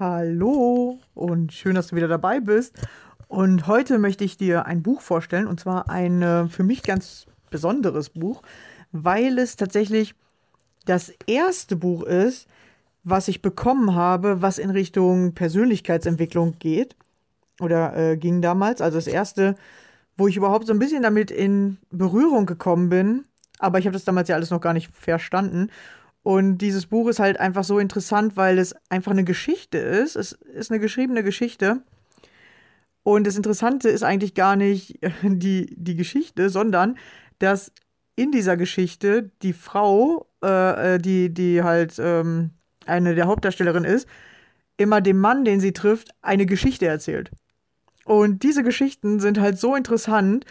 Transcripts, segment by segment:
Hallo und schön, dass du wieder dabei bist. Und heute möchte ich dir ein Buch vorstellen und zwar ein äh, für mich ganz besonderes Buch, weil es tatsächlich das erste Buch ist, was ich bekommen habe, was in Richtung Persönlichkeitsentwicklung geht oder äh, ging damals. Also das erste, wo ich überhaupt so ein bisschen damit in Berührung gekommen bin. Aber ich habe das damals ja alles noch gar nicht verstanden. Und dieses Buch ist halt einfach so interessant, weil es einfach eine Geschichte ist. Es ist eine geschriebene Geschichte. Und das Interessante ist eigentlich gar nicht die, die Geschichte, sondern dass in dieser Geschichte die Frau, äh, äh die, die halt ähm, eine der Hauptdarstellerin ist, immer dem Mann, den sie trifft, eine Geschichte erzählt. Und diese Geschichten sind halt so interessant,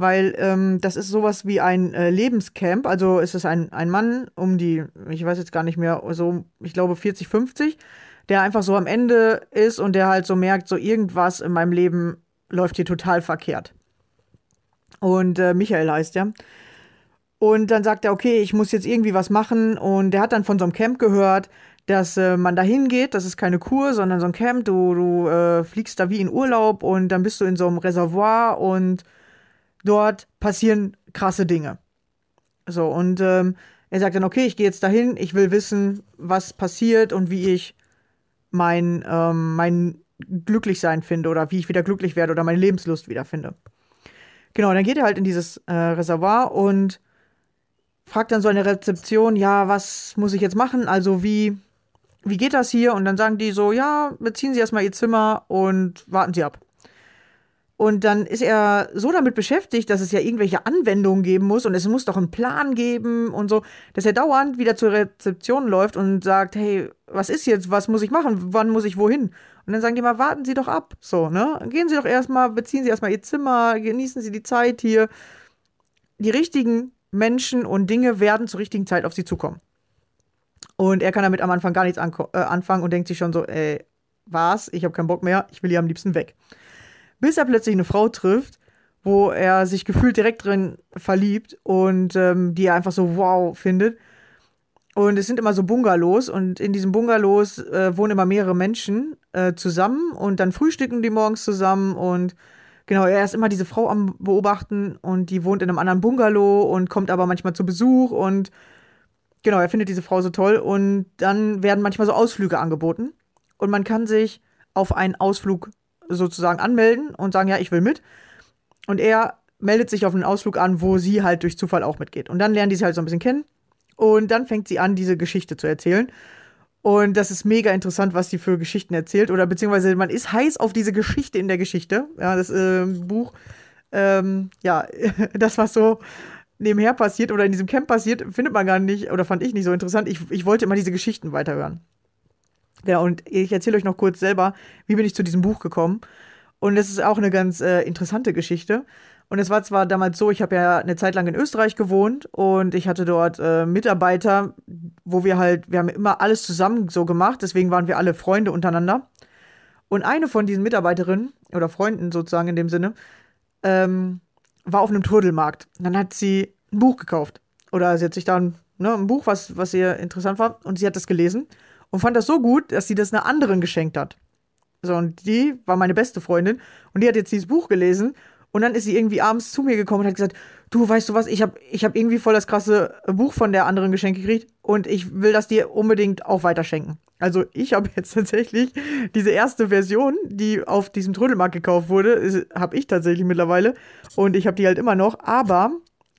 weil ähm, das ist sowas wie ein äh, Lebenscamp. Also es ist ein, ein Mann um die, ich weiß jetzt gar nicht mehr, so, ich glaube 40, 50, der einfach so am Ende ist und der halt so merkt, so irgendwas in meinem Leben läuft hier total verkehrt. Und äh, Michael heißt er. Und dann sagt er, okay, ich muss jetzt irgendwie was machen. Und der hat dann von so einem Camp gehört, dass äh, man da hingeht. Das ist keine Kur, sondern so ein Camp. Du, du äh, fliegst da wie in Urlaub und dann bist du in so einem Reservoir und dort passieren krasse Dinge. So, und ähm, er sagt dann, okay, ich gehe jetzt dahin, ich will wissen, was passiert und wie ich mein, ähm, mein Glücklichsein finde oder wie ich wieder glücklich werde oder meine Lebenslust wiederfinde. Genau, dann geht er halt in dieses äh, Reservoir und fragt dann so eine Rezeption, ja, was muss ich jetzt machen? Also wie, wie geht das hier? Und dann sagen die so, ja, beziehen Sie erstmal Ihr Zimmer und warten Sie ab. Und dann ist er so damit beschäftigt, dass es ja irgendwelche Anwendungen geben muss und es muss doch einen Plan geben und so, dass er dauernd wieder zur Rezeption läuft und sagt, hey, was ist jetzt, was muss ich machen, wann muss ich wohin? Und dann sagen die mal, warten Sie doch ab, so, ne? Gehen Sie doch erstmal, beziehen Sie erstmal Ihr Zimmer, genießen Sie die Zeit hier. Die richtigen Menschen und Dinge werden zur richtigen Zeit auf Sie zukommen. Und er kann damit am Anfang gar nichts äh, anfangen und denkt sich schon so, ey, was, ich habe keinen Bock mehr, ich will hier am liebsten weg. Bis er plötzlich eine Frau trifft, wo er sich gefühlt direkt drin verliebt und ähm, die er einfach so wow findet. Und es sind immer so Bungalows und in diesen Bungalows äh, wohnen immer mehrere Menschen äh, zusammen und dann frühstücken die morgens zusammen und genau, er ist immer diese Frau am Beobachten und die wohnt in einem anderen Bungalow und kommt aber manchmal zu Besuch und genau, er findet diese Frau so toll und dann werden manchmal so Ausflüge angeboten und man kann sich auf einen Ausflug sozusagen anmelden und sagen, ja, ich will mit. Und er meldet sich auf einen Ausflug an, wo sie halt durch Zufall auch mitgeht. Und dann lernen die sich halt so ein bisschen kennen und dann fängt sie an, diese Geschichte zu erzählen. Und das ist mega interessant, was sie für Geschichten erzählt. Oder beziehungsweise man ist heiß auf diese Geschichte in der Geschichte. Ja, das äh, Buch, ähm, ja, das, was so nebenher passiert oder in diesem Camp passiert, findet man gar nicht oder fand ich nicht so interessant. Ich, ich wollte immer diese Geschichten weiterhören. Genau, und ich erzähle euch noch kurz selber, wie bin ich zu diesem Buch gekommen. Und es ist auch eine ganz äh, interessante Geschichte. Und es war zwar damals so, ich habe ja eine Zeit lang in Österreich gewohnt und ich hatte dort äh, Mitarbeiter, wo wir halt, wir haben immer alles zusammen so gemacht, deswegen waren wir alle Freunde untereinander. Und eine von diesen Mitarbeiterinnen oder Freunden sozusagen in dem Sinne, ähm, war auf einem Turtelmarkt. Und dann hat sie ein Buch gekauft. Oder sie hat sich dann ne, ein Buch, was, was ihr interessant war, und sie hat das gelesen und fand das so gut, dass sie das einer anderen geschenkt hat. So, und die war meine beste Freundin und die hat jetzt dieses Buch gelesen und dann ist sie irgendwie abends zu mir gekommen und hat gesagt, du, weißt du was, ich habe ich hab irgendwie voll das krasse Buch von der anderen geschenkt gekriegt und ich will das dir unbedingt auch weiterschenken. Also ich habe jetzt tatsächlich diese erste Version, die auf diesem Trödelmarkt gekauft wurde, habe ich tatsächlich mittlerweile und ich habe die halt immer noch. Aber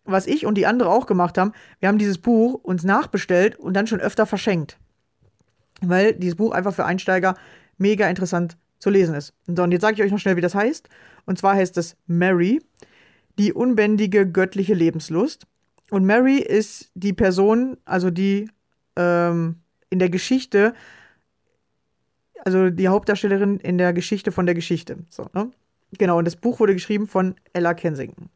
was ich und die andere auch gemacht haben, wir haben dieses Buch uns nachbestellt und dann schon öfter verschenkt. Weil dieses Buch einfach für Einsteiger mega interessant zu lesen ist. So, und jetzt sage ich euch noch schnell, wie das heißt. Und zwar heißt es Mary, die unbändige göttliche Lebenslust. Und Mary ist die Person, also die ähm, in der Geschichte, also die Hauptdarstellerin in der Geschichte von der Geschichte. So, ne? Genau, und das Buch wurde geschrieben von Ella Kensington.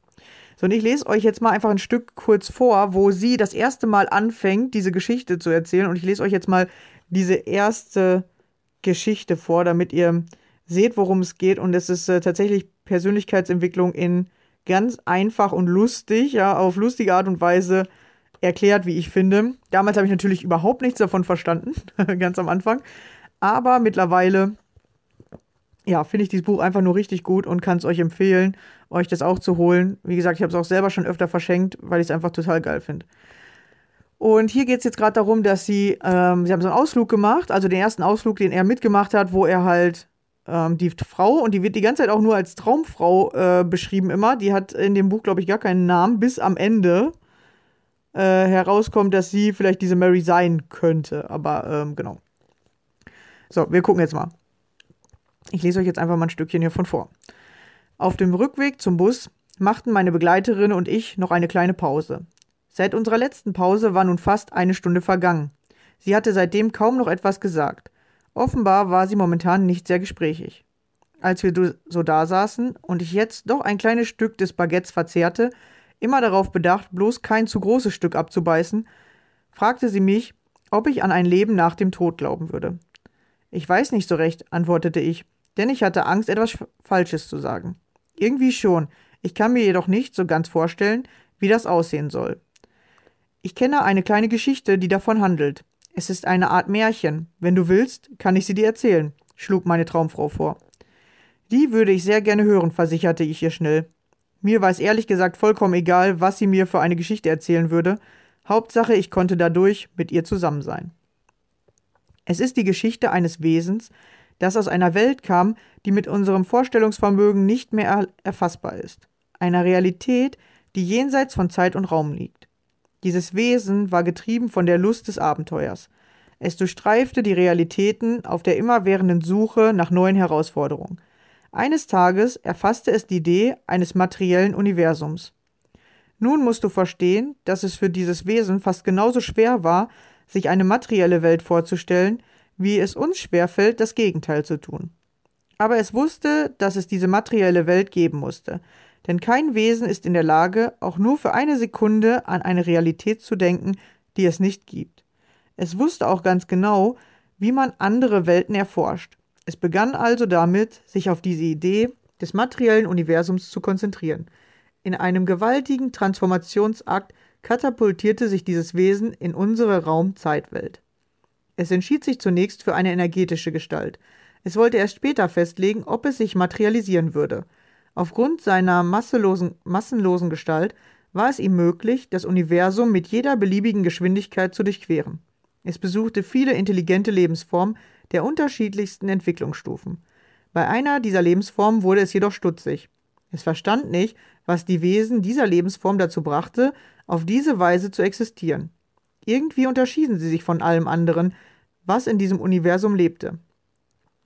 So, und ich lese euch jetzt mal einfach ein Stück kurz vor, wo sie das erste Mal anfängt, diese Geschichte zu erzählen. Und ich lese euch jetzt mal diese erste Geschichte vor, damit ihr seht, worum es geht. Und es ist äh, tatsächlich Persönlichkeitsentwicklung in ganz einfach und lustig, ja, auf lustige Art und Weise erklärt, wie ich finde. Damals habe ich natürlich überhaupt nichts davon verstanden, ganz am Anfang. Aber mittlerweile, ja, finde ich dieses Buch einfach nur richtig gut und kann es euch empfehlen, euch das auch zu holen. Wie gesagt, ich habe es auch selber schon öfter verschenkt, weil ich es einfach total geil finde. Und hier geht es jetzt gerade darum, dass sie, ähm, sie haben so einen Ausflug gemacht, also den ersten Ausflug, den er mitgemacht hat, wo er halt ähm, die Frau, und die wird die ganze Zeit auch nur als Traumfrau äh, beschrieben immer, die hat in dem Buch, glaube ich, gar keinen Namen, bis am Ende äh, herauskommt, dass sie vielleicht diese Mary sein könnte. Aber ähm, genau. So, wir gucken jetzt mal. Ich lese euch jetzt einfach mal ein Stückchen hiervon vor. Auf dem Rückweg zum Bus machten meine Begleiterin und ich noch eine kleine Pause. Seit unserer letzten Pause war nun fast eine Stunde vergangen. Sie hatte seitdem kaum noch etwas gesagt. Offenbar war sie momentan nicht sehr gesprächig. Als wir so da saßen und ich jetzt doch ein kleines Stück des Baguettes verzehrte, immer darauf bedacht, bloß kein zu großes Stück abzubeißen, fragte sie mich, ob ich an ein Leben nach dem Tod glauben würde. Ich weiß nicht so recht, antwortete ich, denn ich hatte Angst, etwas Falsches zu sagen. Irgendwie schon, ich kann mir jedoch nicht so ganz vorstellen, wie das aussehen soll. Ich kenne eine kleine Geschichte, die davon handelt. Es ist eine Art Märchen. Wenn du willst, kann ich sie dir erzählen, schlug meine Traumfrau vor. Die würde ich sehr gerne hören, versicherte ich ihr schnell. Mir war es ehrlich gesagt vollkommen egal, was sie mir für eine Geschichte erzählen würde. Hauptsache, ich konnte dadurch mit ihr zusammen sein. Es ist die Geschichte eines Wesens, das aus einer Welt kam, die mit unserem Vorstellungsvermögen nicht mehr erfassbar ist. Einer Realität, die jenseits von Zeit und Raum liegt. Dieses Wesen war getrieben von der Lust des Abenteuers. Es durchstreifte die Realitäten auf der immerwährenden Suche nach neuen Herausforderungen. Eines Tages erfasste es die Idee eines materiellen Universums. Nun musst du verstehen, dass es für dieses Wesen fast genauso schwer war, sich eine materielle Welt vorzustellen, wie es uns schwerfällt, das Gegenteil zu tun. Aber es wusste, dass es diese materielle Welt geben musste, denn kein Wesen ist in der Lage, auch nur für eine Sekunde an eine Realität zu denken, die es nicht gibt. Es wusste auch ganz genau, wie man andere Welten erforscht. Es begann also damit, sich auf diese Idee des materiellen Universums zu konzentrieren. In einem gewaltigen Transformationsakt katapultierte sich dieses Wesen in unsere Raum-Zeitwelt. Es entschied sich zunächst für eine energetische Gestalt. Es wollte erst später festlegen, ob es sich materialisieren würde. Aufgrund seiner masselosen, massenlosen Gestalt war es ihm möglich, das Universum mit jeder beliebigen Geschwindigkeit zu durchqueren. Es besuchte viele intelligente Lebensformen der unterschiedlichsten Entwicklungsstufen. Bei einer dieser Lebensformen wurde es jedoch stutzig. Es verstand nicht, was die Wesen dieser Lebensform dazu brachte, auf diese Weise zu existieren. Irgendwie unterschieden sie sich von allem anderen, was in diesem Universum lebte.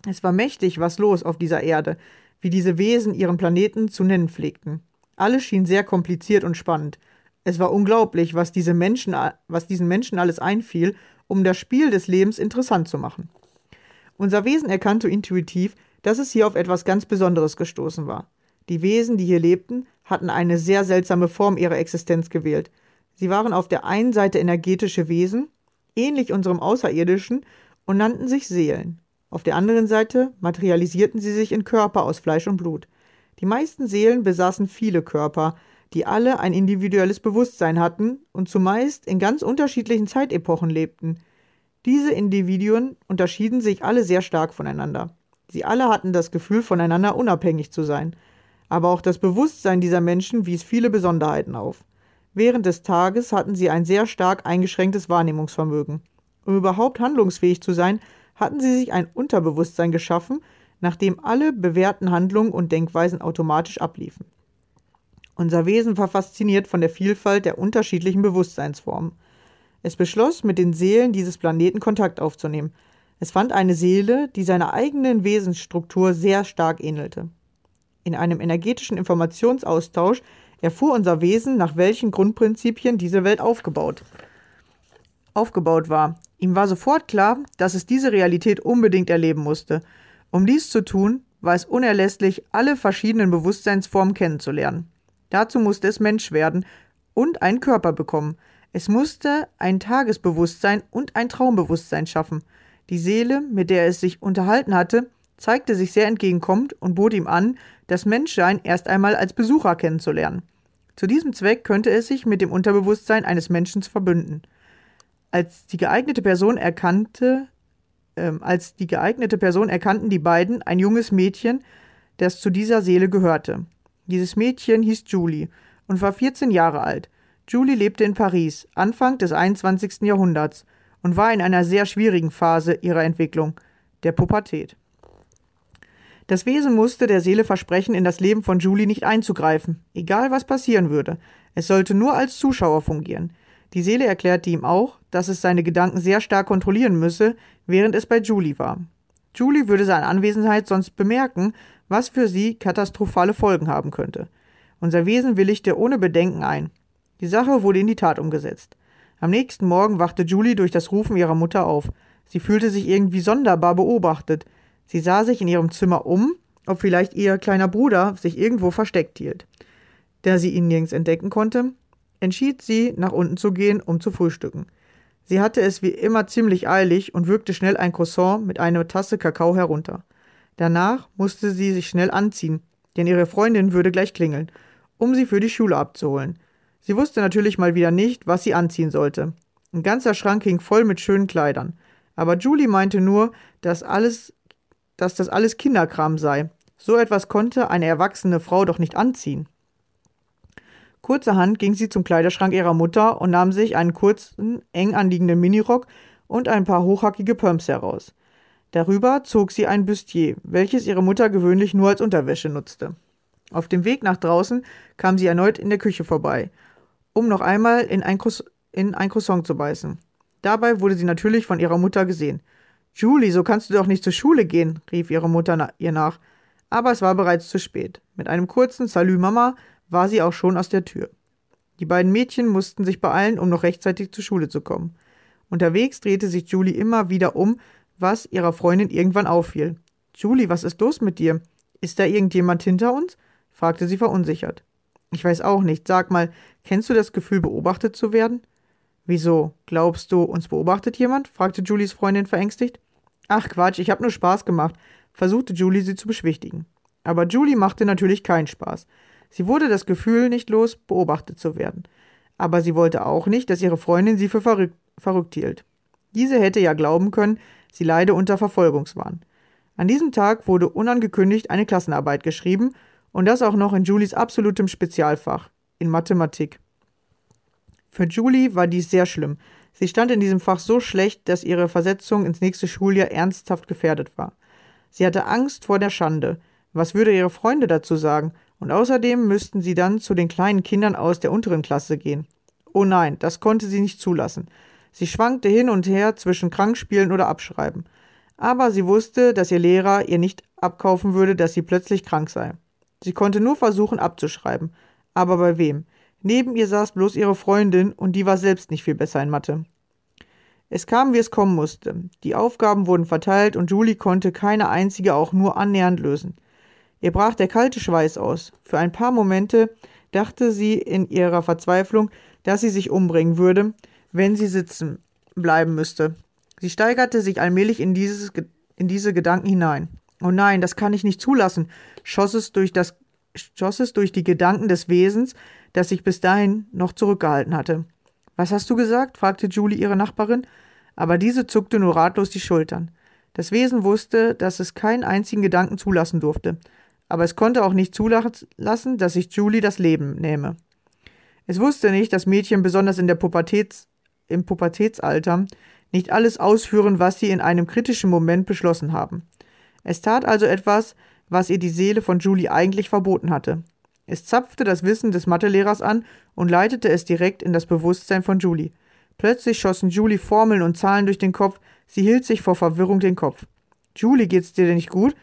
Es war mächtig was los auf dieser Erde, wie diese Wesen ihren Planeten zu nennen pflegten. Alles schien sehr kompliziert und spannend. Es war unglaublich, was, diese Menschen, was diesen Menschen alles einfiel, um das Spiel des Lebens interessant zu machen. Unser Wesen erkannte intuitiv, dass es hier auf etwas ganz Besonderes gestoßen war. Die Wesen, die hier lebten, hatten eine sehr seltsame Form ihrer Existenz gewählt. Sie waren auf der einen Seite energetische Wesen, ähnlich unserem Außerirdischen, und nannten sich Seelen. Auf der anderen Seite materialisierten sie sich in Körper aus Fleisch und Blut. Die meisten Seelen besaßen viele Körper, die alle ein individuelles Bewusstsein hatten und zumeist in ganz unterschiedlichen Zeitepochen lebten. Diese Individuen unterschieden sich alle sehr stark voneinander. Sie alle hatten das Gefühl, voneinander unabhängig zu sein. Aber auch das Bewusstsein dieser Menschen wies viele Besonderheiten auf. Während des Tages hatten sie ein sehr stark eingeschränktes Wahrnehmungsvermögen. Um überhaupt handlungsfähig zu sein, hatten sie sich ein Unterbewusstsein geschaffen, nachdem alle bewährten Handlungen und Denkweisen automatisch abliefen. Unser Wesen war fasziniert von der Vielfalt der unterschiedlichen Bewusstseinsformen. Es beschloss, mit den Seelen dieses Planeten Kontakt aufzunehmen. Es fand eine Seele, die seiner eigenen Wesensstruktur sehr stark ähnelte. In einem energetischen Informationsaustausch erfuhr unser Wesen, nach welchen Grundprinzipien diese Welt aufgebaut, aufgebaut war. Ihm war sofort klar, dass es diese Realität unbedingt erleben musste. Um dies zu tun, war es unerlässlich, alle verschiedenen Bewusstseinsformen kennenzulernen. Dazu musste es Mensch werden und einen Körper bekommen. Es musste ein Tagesbewusstsein und ein Traumbewusstsein schaffen. Die Seele, mit der es sich unterhalten hatte, zeigte sich sehr entgegenkommend und bot ihm an, das Menschsein erst einmal als Besucher kennenzulernen. Zu diesem Zweck könnte es sich mit dem Unterbewusstsein eines Menschen verbünden. Als die geeignete Person erkannte, äh, als die geeignete Person erkannten die beiden ein junges Mädchen, das zu dieser Seele gehörte. Dieses Mädchen hieß Julie und war 14 Jahre alt. Julie lebte in Paris, Anfang des 21. Jahrhunderts, und war in einer sehr schwierigen Phase ihrer Entwicklung, der Pubertät. Das Wesen musste der Seele versprechen, in das Leben von Julie nicht einzugreifen, egal was passieren würde. Es sollte nur als Zuschauer fungieren. Die Seele erklärte ihm auch, dass es seine Gedanken sehr stark kontrollieren müsse, während es bei Julie war. Julie würde seine Anwesenheit sonst bemerken, was für sie katastrophale Folgen haben könnte. Unser Wesen willigte ohne Bedenken ein. Die Sache wurde in die Tat umgesetzt. Am nächsten Morgen wachte Julie durch das Rufen ihrer Mutter auf. Sie fühlte sich irgendwie sonderbar beobachtet. Sie sah sich in ihrem Zimmer um, ob vielleicht ihr kleiner Bruder sich irgendwo versteckt hielt. Da sie ihn nirgends entdecken konnte, entschied sie, nach unten zu gehen, um zu frühstücken. Sie hatte es wie immer ziemlich eilig und würgte schnell ein Croissant mit einer Tasse Kakao herunter. Danach musste sie sich schnell anziehen, denn ihre Freundin würde gleich klingeln, um sie für die Schule abzuholen. Sie wusste natürlich mal wieder nicht, was sie anziehen sollte. Ein ganzer Schrank hing voll mit schönen Kleidern. Aber Julie meinte nur, dass alles, dass das alles Kinderkram sei. So etwas konnte eine erwachsene Frau doch nicht anziehen. Kurzerhand ging sie zum Kleiderschrank ihrer Mutter und nahm sich einen kurzen, eng anliegenden Minirock und ein paar hochhackige Pumps heraus. Darüber zog sie ein Bustier, welches ihre Mutter gewöhnlich nur als Unterwäsche nutzte. Auf dem Weg nach draußen kam sie erneut in der Küche vorbei, um noch einmal in ein, Croiss in ein Croissant zu beißen. Dabei wurde sie natürlich von ihrer Mutter gesehen. Julie, so kannst du doch nicht zur Schule gehen, rief ihre Mutter na ihr nach. Aber es war bereits zu spät. Mit einem kurzen Salü Mama war sie auch schon aus der Tür. Die beiden Mädchen mussten sich beeilen, um noch rechtzeitig zur Schule zu kommen. Unterwegs drehte sich Julie immer wieder um was ihrer Freundin irgendwann auffiel. Julie, was ist los mit dir? Ist da irgendjemand hinter uns? fragte sie verunsichert. Ich weiß auch nicht. Sag mal, kennst du das Gefühl, beobachtet zu werden? Wieso? Glaubst du, uns beobachtet jemand? fragte Julies Freundin verängstigt. Ach Quatsch, ich hab nur Spaß gemacht. versuchte Julie sie zu beschwichtigen. Aber Julie machte natürlich keinen Spaß. Sie wurde das Gefühl nicht los, beobachtet zu werden. Aber sie wollte auch nicht, dass ihre Freundin sie für verrückt, verrückt hielt. Diese hätte ja glauben können, sie leide unter Verfolgungswahn. An diesem Tag wurde unangekündigt eine Klassenarbeit geschrieben und das auch noch in Julies absolutem Spezialfach, in Mathematik. Für Julie war dies sehr schlimm. Sie stand in diesem Fach so schlecht, dass ihre Versetzung ins nächste Schuljahr ernsthaft gefährdet war. Sie hatte Angst vor der Schande. Was würde ihre Freunde dazu sagen? Und außerdem müssten sie dann zu den kleinen Kindern aus der unteren Klasse gehen. Oh nein, das konnte sie nicht zulassen. Sie schwankte hin und her zwischen Krankspielen oder Abschreiben. Aber sie wusste, dass ihr Lehrer ihr nicht abkaufen würde, dass sie plötzlich krank sei. Sie konnte nur versuchen abzuschreiben. Aber bei wem? Neben ihr saß bloß ihre Freundin, und die war selbst nicht viel besser in Mathe. Es kam, wie es kommen musste. Die Aufgaben wurden verteilt, und Julie konnte keine einzige auch nur annähernd lösen. Ihr brach der kalte Schweiß aus. Für ein paar Momente dachte sie in ihrer Verzweiflung, dass sie sich umbringen würde, wenn sie sitzen bleiben müsste. Sie steigerte sich allmählich in, dieses, in diese Gedanken hinein. Oh nein, das kann ich nicht zulassen, schoss es durch, das, schoss es durch die Gedanken des Wesens, das sich bis dahin noch zurückgehalten hatte. Was hast du gesagt? fragte Julie ihre Nachbarin, aber diese zuckte nur ratlos die Schultern. Das Wesen wusste, dass es keinen einzigen Gedanken zulassen durfte, aber es konnte auch nicht zulassen, dass sich Julie das Leben nähme. Es wusste nicht, dass Mädchen besonders in der Pubertäts, im Pubertätsalter nicht alles ausführen, was sie in einem kritischen Moment beschlossen haben. Es tat also etwas, was ihr die Seele von Julie eigentlich verboten hatte. Es zapfte das Wissen des Mathelehrers an und leitete es direkt in das Bewusstsein von Julie. Plötzlich schossen Julie Formeln und Zahlen durch den Kopf, sie hielt sich vor Verwirrung den Kopf. Julie, geht's dir denn nicht gut?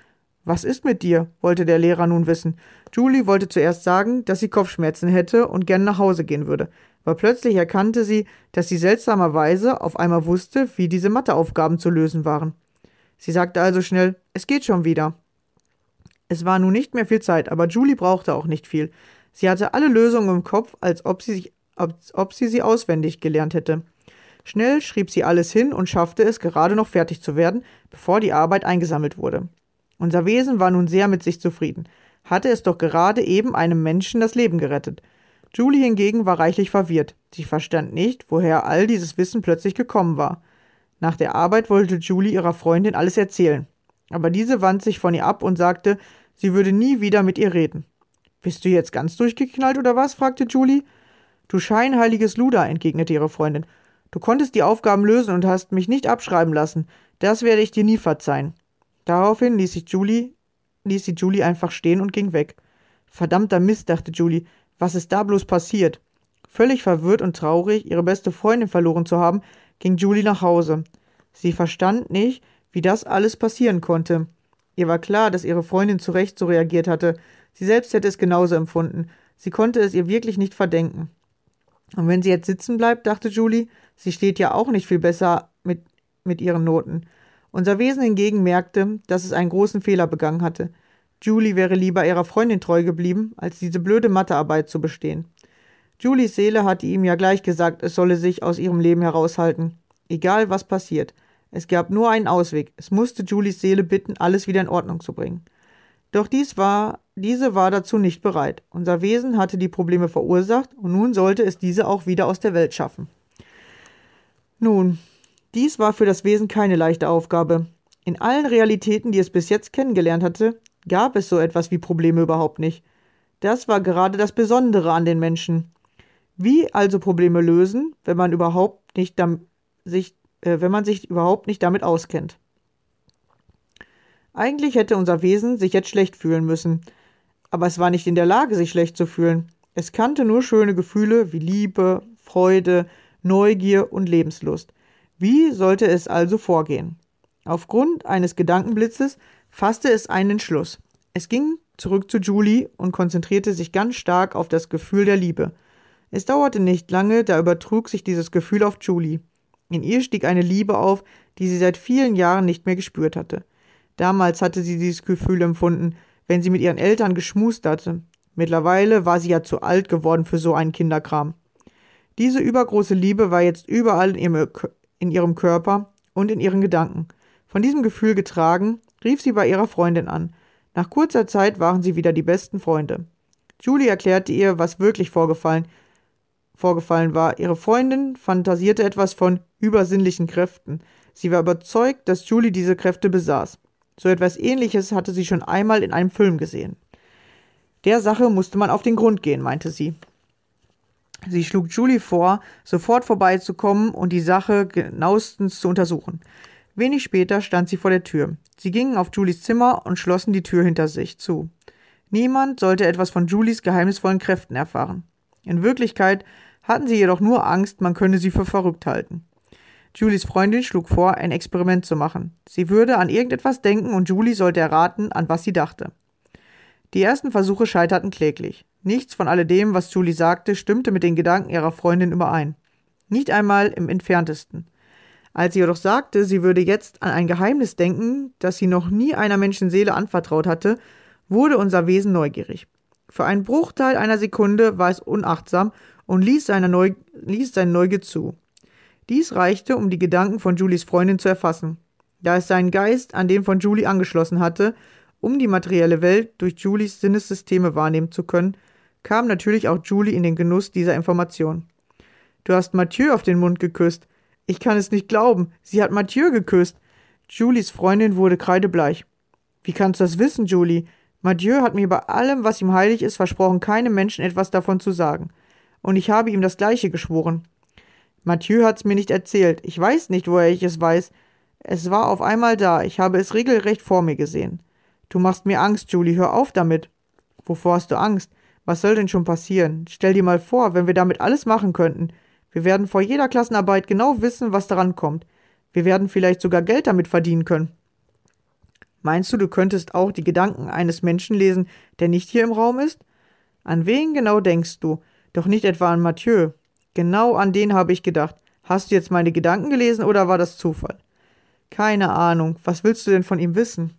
Was ist mit dir? wollte der Lehrer nun wissen. Julie wollte zuerst sagen, dass sie Kopfschmerzen hätte und gern nach Hause gehen würde, aber plötzlich erkannte sie, dass sie seltsamerweise auf einmal wusste, wie diese Matheaufgaben zu lösen waren. Sie sagte also schnell, es geht schon wieder. Es war nun nicht mehr viel Zeit, aber Julie brauchte auch nicht viel. Sie hatte alle Lösungen im Kopf, als ob sie, sich, als ob sie sie auswendig gelernt hätte. Schnell schrieb sie alles hin und schaffte es, gerade noch fertig zu werden, bevor die Arbeit eingesammelt wurde. Unser Wesen war nun sehr mit sich zufrieden, hatte es doch gerade eben einem Menschen das Leben gerettet. Julie hingegen war reichlich verwirrt. Sie verstand nicht, woher all dieses Wissen plötzlich gekommen war. Nach der Arbeit wollte Julie ihrer Freundin alles erzählen aber diese wandte sich von ihr ab und sagte, sie würde nie wieder mit ihr reden. Bist du jetzt ganz durchgeknallt oder was? fragte Julie. Du scheinheiliges Luder, entgegnete ihre Freundin. Du konntest die Aufgaben lösen und hast mich nicht abschreiben lassen. Das werde ich dir nie verzeihen. Daraufhin ließ, sich Julie, ließ sie Julie einfach stehen und ging weg. Verdammter Mist, dachte Julie, was ist da bloß passiert? Völlig verwirrt und traurig, ihre beste Freundin verloren zu haben, ging Julie nach Hause. Sie verstand nicht, wie das alles passieren konnte. Ihr war klar, dass ihre Freundin zu Recht so reagiert hatte. Sie selbst hätte es genauso empfunden. Sie konnte es ihr wirklich nicht verdenken. Und wenn sie jetzt sitzen bleibt, dachte Julie, sie steht ja auch nicht viel besser mit, mit ihren Noten. Unser Wesen hingegen merkte, dass es einen großen Fehler begangen hatte. Julie wäre lieber ihrer Freundin treu geblieben, als diese blöde Mathearbeit zu bestehen. Julies Seele hatte ihm ja gleich gesagt, es solle sich aus ihrem Leben heraushalten. Egal was passiert. Es gab nur einen Ausweg. Es musste Julies Seele bitten, alles wieder in Ordnung zu bringen. Doch dies war, diese war dazu nicht bereit. Unser Wesen hatte die Probleme verursacht und nun sollte es diese auch wieder aus der Welt schaffen. Nun, dies war für das Wesen keine leichte Aufgabe. In allen Realitäten, die es bis jetzt kennengelernt hatte, gab es so etwas wie Probleme überhaupt nicht. Das war gerade das Besondere an den Menschen. Wie also Probleme lösen, wenn man überhaupt nicht sich äh, wenn man sich überhaupt nicht damit auskennt. Eigentlich hätte unser Wesen sich jetzt schlecht fühlen müssen, aber es war nicht in der Lage, sich schlecht zu fühlen. Es kannte nur schöne Gefühle wie Liebe, Freude, Neugier und Lebenslust. Wie sollte es also vorgehen? Aufgrund eines Gedankenblitzes fasste es einen Entschluss. Es ging zurück zu Julie und konzentrierte sich ganz stark auf das Gefühl der Liebe. Es dauerte nicht lange, da übertrug sich dieses Gefühl auf Julie. In ihr stieg eine Liebe auf, die sie seit vielen Jahren nicht mehr gespürt hatte. Damals hatte sie dieses Gefühl empfunden, wenn sie mit ihren Eltern geschmust hatte. Mittlerweile war sie ja zu alt geworden für so einen Kinderkram. Diese übergroße Liebe war jetzt überall in ihrem, in ihrem Körper und in ihren Gedanken. Von diesem Gefühl getragen, rief sie bei ihrer Freundin an. Nach kurzer Zeit waren sie wieder die besten Freunde. Julie erklärte ihr, was wirklich vorgefallen, vorgefallen war. Ihre Freundin fantasierte etwas von übersinnlichen Kräften. Sie war überzeugt, dass Julie diese Kräfte besaß. So etwas ähnliches hatte sie schon einmal in einem Film gesehen. Der Sache musste man auf den Grund gehen, meinte sie. Sie schlug Julie vor, sofort vorbeizukommen und die Sache genauestens zu untersuchen. Wenig später stand sie vor der Tür. Sie gingen auf Julies Zimmer und schlossen die Tür hinter sich zu. Niemand sollte etwas von Julies geheimnisvollen Kräften erfahren. In Wirklichkeit hatten sie jedoch nur Angst, man könne sie für verrückt halten. Julies Freundin schlug vor, ein Experiment zu machen. Sie würde an irgendetwas denken und Julie sollte erraten, an was sie dachte. Die ersten Versuche scheiterten kläglich. Nichts von alledem, was Julie sagte, stimmte mit den Gedanken ihrer Freundin überein. Nicht einmal im entferntesten. Als sie jedoch sagte, sie würde jetzt an ein Geheimnis denken, das sie noch nie einer Menschenseele anvertraut hatte, wurde unser Wesen neugierig. Für einen Bruchteil einer Sekunde war es unachtsam und ließ, seine Neu ließ seine Neugier zu. Dies reichte, um die Gedanken von Julies Freundin zu erfassen. Da es seinen Geist an den von Julie angeschlossen hatte, um die materielle Welt durch Julies Sinnessysteme wahrnehmen zu können, kam natürlich auch Julie in den Genuss dieser Information. Du hast Mathieu auf den Mund geküsst. Ich kann es nicht glauben. Sie hat Mathieu geküsst. Julies Freundin wurde kreidebleich. Wie kannst du das wissen, Julie? Mathieu hat mir bei allem, was ihm heilig ist, versprochen, keinem Menschen etwas davon zu sagen. Und ich habe ihm das Gleiche geschworen. Mathieu hat's mir nicht erzählt. Ich weiß nicht, woher ich es weiß. Es war auf einmal da. Ich habe es regelrecht vor mir gesehen. Du machst mir Angst, Julie. Hör auf damit. Wovor hast du Angst? Was soll denn schon passieren? Stell dir mal vor, wenn wir damit alles machen könnten. Wir werden vor jeder Klassenarbeit genau wissen, was daran kommt. Wir werden vielleicht sogar Geld damit verdienen können. Meinst du, du könntest auch die Gedanken eines Menschen lesen, der nicht hier im Raum ist? An wen genau denkst du? Doch nicht etwa an Mathieu. Genau an den habe ich gedacht. Hast du jetzt meine Gedanken gelesen oder war das Zufall? Keine Ahnung. Was willst du denn von ihm wissen?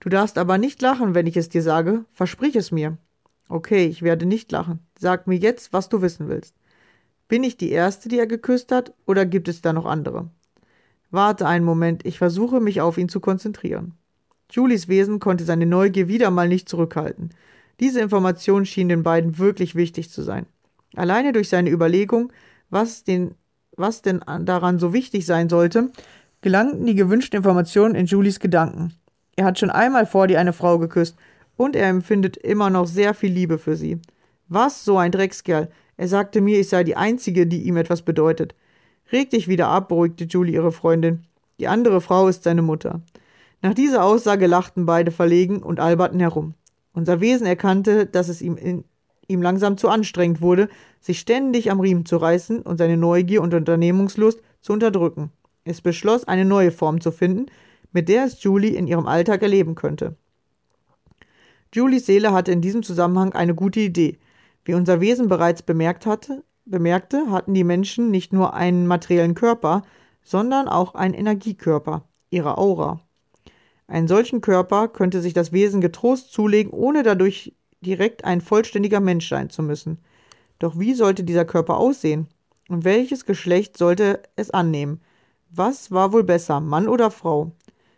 Du darfst aber nicht lachen, wenn ich es dir sage. Versprich es mir. Okay, ich werde nicht lachen. Sag mir jetzt, was du wissen willst. Bin ich die Erste, die er geküsst hat, oder gibt es da noch andere? Warte einen Moment, ich versuche mich auf ihn zu konzentrieren. Julies Wesen konnte seine Neugier wieder mal nicht zurückhalten. Diese Information schien den beiden wirklich wichtig zu sein. Alleine durch seine Überlegung, was, den, was denn daran so wichtig sein sollte, gelangten die gewünschten Informationen in Julies Gedanken. Er hat schon einmal vor dir eine Frau geküsst und er empfindet immer noch sehr viel Liebe für sie. Was, so ein Dreckskerl. Er sagte mir, ich sei die Einzige, die ihm etwas bedeutet. Reg dich wieder ab, beruhigte Julie ihre Freundin. Die andere Frau ist seine Mutter. Nach dieser Aussage lachten beide verlegen und alberten herum. Unser Wesen erkannte, dass es ihm in, ihm langsam zu anstrengend wurde, sich ständig am Riemen zu reißen und seine Neugier und Unternehmungslust zu unterdrücken. Es beschloss, eine neue Form zu finden, mit der es Julie in ihrem Alltag erleben könnte. Julies Seele hatte in diesem Zusammenhang eine gute Idee. Wie unser Wesen bereits bemerkt hatte, bemerkte, hatten die Menschen nicht nur einen materiellen Körper, sondern auch einen Energiekörper, ihre Aura. Einen solchen Körper könnte sich das Wesen getrost zulegen, ohne dadurch direkt ein vollständiger Mensch sein zu müssen. Doch wie sollte dieser Körper aussehen? Und welches Geschlecht sollte es annehmen? Was war wohl besser, Mann oder Frau?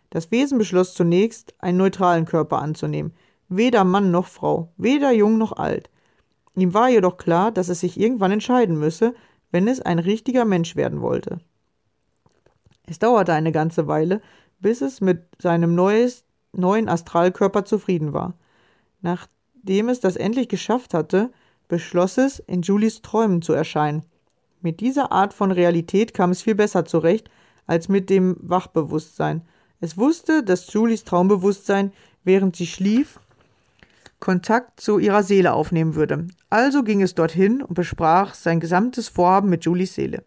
Das Wesen beschloss zunächst, einen neutralen Körper anzunehmen, weder Mann noch Frau, weder jung noch alt. Ihm war jedoch klar, dass es sich irgendwann entscheiden müsse, wenn es ein richtiger Mensch werden wollte. Es dauerte eine ganze Weile, bis es mit seinem neues, neuen Astralkörper zufrieden war. Nach Nachdem es das endlich geschafft hatte, beschloss es, in Julies Träumen zu erscheinen. Mit dieser Art von Realität kam es viel besser zurecht als mit dem Wachbewusstsein. Es wusste, dass Julies Traumbewusstsein, während sie schlief, Kontakt zu ihrer Seele aufnehmen würde. Also ging es dorthin und besprach sein gesamtes Vorhaben mit Julies Seele.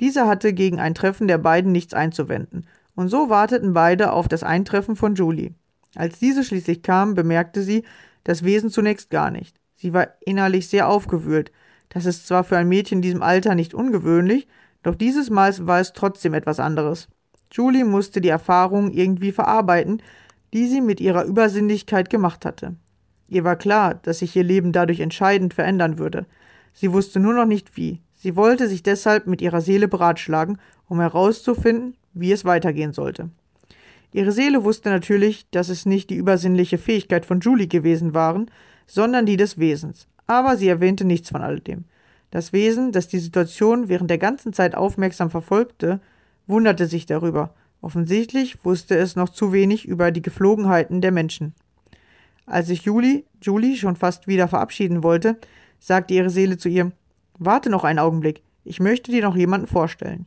Diese hatte gegen ein Treffen der beiden nichts einzuwenden, und so warteten beide auf das Eintreffen von Julie. Als diese schließlich kam, bemerkte sie, das Wesen zunächst gar nicht. Sie war innerlich sehr aufgewühlt. Das ist zwar für ein Mädchen in diesem Alter nicht ungewöhnlich, doch dieses Mal war es trotzdem etwas anderes. Julie musste die Erfahrung irgendwie verarbeiten, die sie mit ihrer Übersinnlichkeit gemacht hatte. Ihr war klar, dass sich ihr Leben dadurch entscheidend verändern würde. Sie wusste nur noch nicht wie. Sie wollte sich deshalb mit ihrer Seele beratschlagen, um herauszufinden, wie es weitergehen sollte. Ihre Seele wusste natürlich, dass es nicht die übersinnliche Fähigkeit von Julie gewesen waren, sondern die des Wesens. Aber sie erwähnte nichts von alledem. Das Wesen, das die Situation während der ganzen Zeit aufmerksam verfolgte, wunderte sich darüber. Offensichtlich wusste es noch zu wenig über die Geflogenheiten der Menschen. Als sich Julie, Julie schon fast wieder verabschieden wollte, sagte ihre Seele zu ihr Warte noch einen Augenblick, ich möchte dir noch jemanden vorstellen.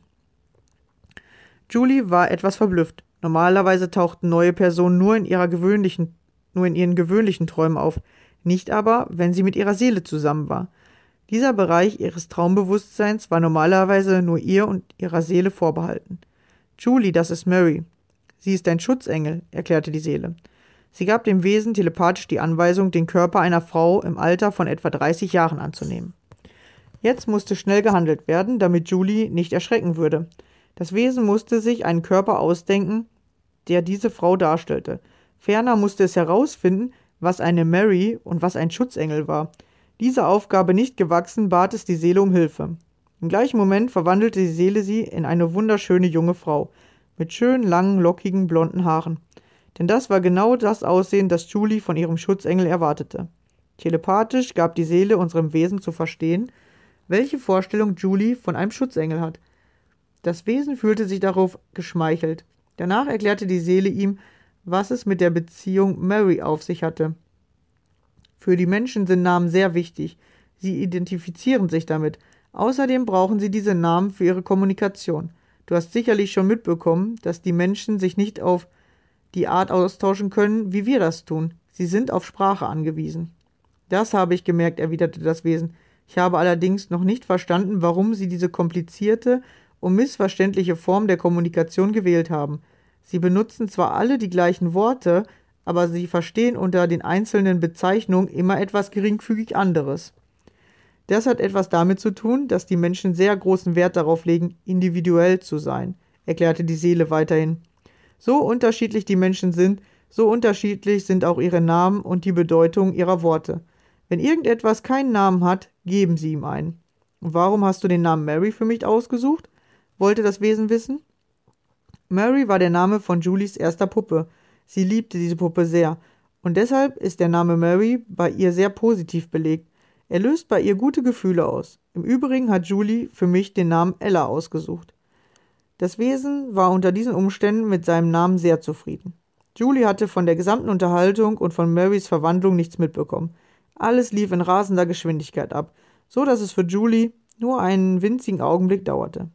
Julie war etwas verblüfft. Normalerweise tauchten neue Personen nur in ihrer gewöhnlichen, nur in ihren gewöhnlichen Träumen auf, nicht aber, wenn sie mit ihrer Seele zusammen war. Dieser Bereich ihres Traumbewusstseins war normalerweise nur ihr und ihrer Seele vorbehalten. Julie, das ist Mary. Sie ist ein Schutzengel, erklärte die Seele. Sie gab dem Wesen telepathisch die Anweisung, den Körper einer Frau im Alter von etwa 30 Jahren anzunehmen. Jetzt musste schnell gehandelt werden, damit Julie nicht erschrecken würde. Das Wesen musste sich einen Körper ausdenken, der diese Frau darstellte. Ferner musste es herausfinden, was eine Mary und was ein Schutzengel war. Diese Aufgabe nicht gewachsen, bat es die Seele um Hilfe. Im gleichen Moment verwandelte die Seele sie in eine wunderschöne junge Frau, mit schönen, langen, lockigen, blonden Haaren. Denn das war genau das Aussehen, das Julie von ihrem Schutzengel erwartete. Telepathisch gab die Seele unserem Wesen zu verstehen, welche Vorstellung Julie von einem Schutzengel hat. Das Wesen fühlte sich darauf geschmeichelt. Danach erklärte die Seele ihm, was es mit der Beziehung Mary auf sich hatte. Für die Menschen sind Namen sehr wichtig. Sie identifizieren sich damit, Außerdem brauchen sie diese Namen für ihre Kommunikation. Du hast sicherlich schon mitbekommen, dass die Menschen sich nicht auf die Art austauschen können, wie wir das tun. Sie sind auf Sprache angewiesen. Das habe ich gemerkt, erwiderte das Wesen. Ich habe allerdings noch nicht verstanden, warum Sie diese komplizierte und missverständliche Form der Kommunikation gewählt haben. Sie benutzen zwar alle die gleichen Worte, aber sie verstehen unter den einzelnen Bezeichnungen immer etwas geringfügig anderes. Das hat etwas damit zu tun, dass die Menschen sehr großen Wert darauf legen, individuell zu sein, erklärte die Seele weiterhin. So unterschiedlich die Menschen sind, so unterschiedlich sind auch ihre Namen und die Bedeutung ihrer Worte. Wenn irgendetwas keinen Namen hat, geben Sie ihm einen. Und warum hast du den Namen Mary für mich ausgesucht? wollte das Wesen wissen. Mary war der Name von Julies erster Puppe. Sie liebte diese Puppe sehr, und deshalb ist der Name Mary bei ihr sehr positiv belegt. Er löst bei ihr gute Gefühle aus. Im Übrigen hat Julie für mich den Namen Ella ausgesucht. Das Wesen war unter diesen Umständen mit seinem Namen sehr zufrieden. Julie hatte von der gesamten Unterhaltung und von Marys Verwandlung nichts mitbekommen. Alles lief in rasender Geschwindigkeit ab, so dass es für Julie nur einen winzigen Augenblick dauerte.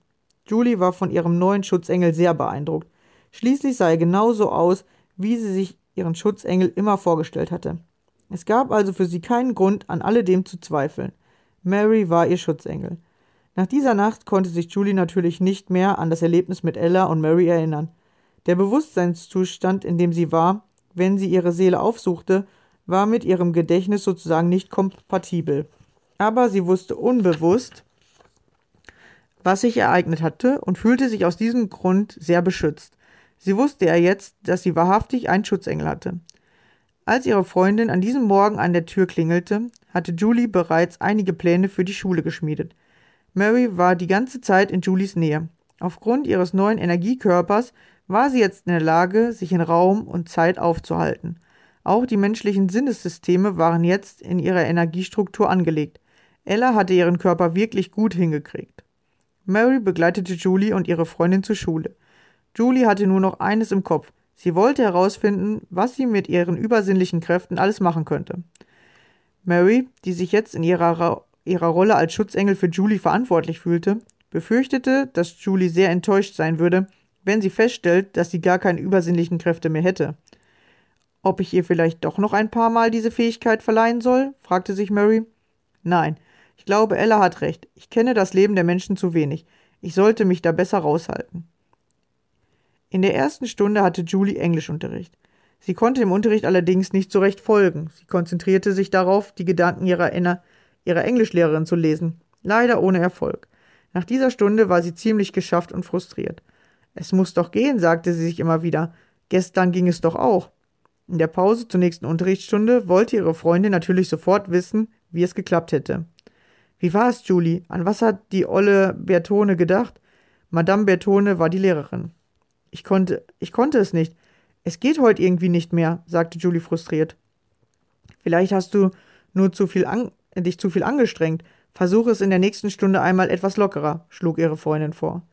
Julie war von ihrem neuen Schutzengel sehr beeindruckt. Schließlich sah er genauso aus, wie sie sich ihren Schutzengel immer vorgestellt hatte. Es gab also für sie keinen Grund, an alledem zu zweifeln. Mary war ihr Schutzengel. Nach dieser Nacht konnte sich Julie natürlich nicht mehr an das Erlebnis mit Ella und Mary erinnern. Der Bewusstseinszustand, in dem sie war, wenn sie ihre Seele aufsuchte, war mit ihrem Gedächtnis sozusagen nicht kompatibel. Aber sie wusste unbewusst, was sich ereignet hatte und fühlte sich aus diesem Grund sehr beschützt. Sie wusste ja jetzt, dass sie wahrhaftig einen Schutzengel hatte. Als ihre Freundin an diesem Morgen an der Tür klingelte, hatte Julie bereits einige Pläne für die Schule geschmiedet. Mary war die ganze Zeit in Julies Nähe. Aufgrund ihres neuen Energiekörpers war sie jetzt in der Lage, sich in Raum und Zeit aufzuhalten. Auch die menschlichen Sinnessysteme waren jetzt in ihrer Energiestruktur angelegt. Ella hatte ihren Körper wirklich gut hingekriegt. Mary begleitete Julie und ihre Freundin zur Schule. Julie hatte nur noch eines im Kopf. Sie wollte herausfinden, was sie mit ihren übersinnlichen Kräften alles machen könnte. Mary, die sich jetzt in ihrer, ihrer Rolle als Schutzengel für Julie verantwortlich fühlte, befürchtete, dass Julie sehr enttäuscht sein würde, wenn sie feststellt, dass sie gar keine übersinnlichen Kräfte mehr hätte. Ob ich ihr vielleicht doch noch ein paar Mal diese Fähigkeit verleihen soll? fragte sich Mary. Nein, ich glaube, Ella hat recht. Ich kenne das Leben der Menschen zu wenig. Ich sollte mich da besser raushalten. In der ersten Stunde hatte Julie Englischunterricht. Sie konnte dem Unterricht allerdings nicht so recht folgen. Sie konzentrierte sich darauf, die Gedanken ihrer, ihrer Englischlehrerin zu lesen, leider ohne Erfolg. Nach dieser Stunde war sie ziemlich geschafft und frustriert. Es muss doch gehen, sagte sie sich immer wieder. Gestern ging es doch auch. In der Pause zur nächsten Unterrichtsstunde wollte ihre Freundin natürlich sofort wissen, wie es geklappt hätte. Wie war es, Julie? An was hat die olle Bertone gedacht? Madame Bertone war die Lehrerin. Ich konnte, ich konnte es nicht. Es geht heute irgendwie nicht mehr, sagte Julie frustriert. Vielleicht hast du nur zu viel an dich zu viel angestrengt. Versuche es in der nächsten Stunde einmal etwas lockerer, schlug ihre Freundin vor.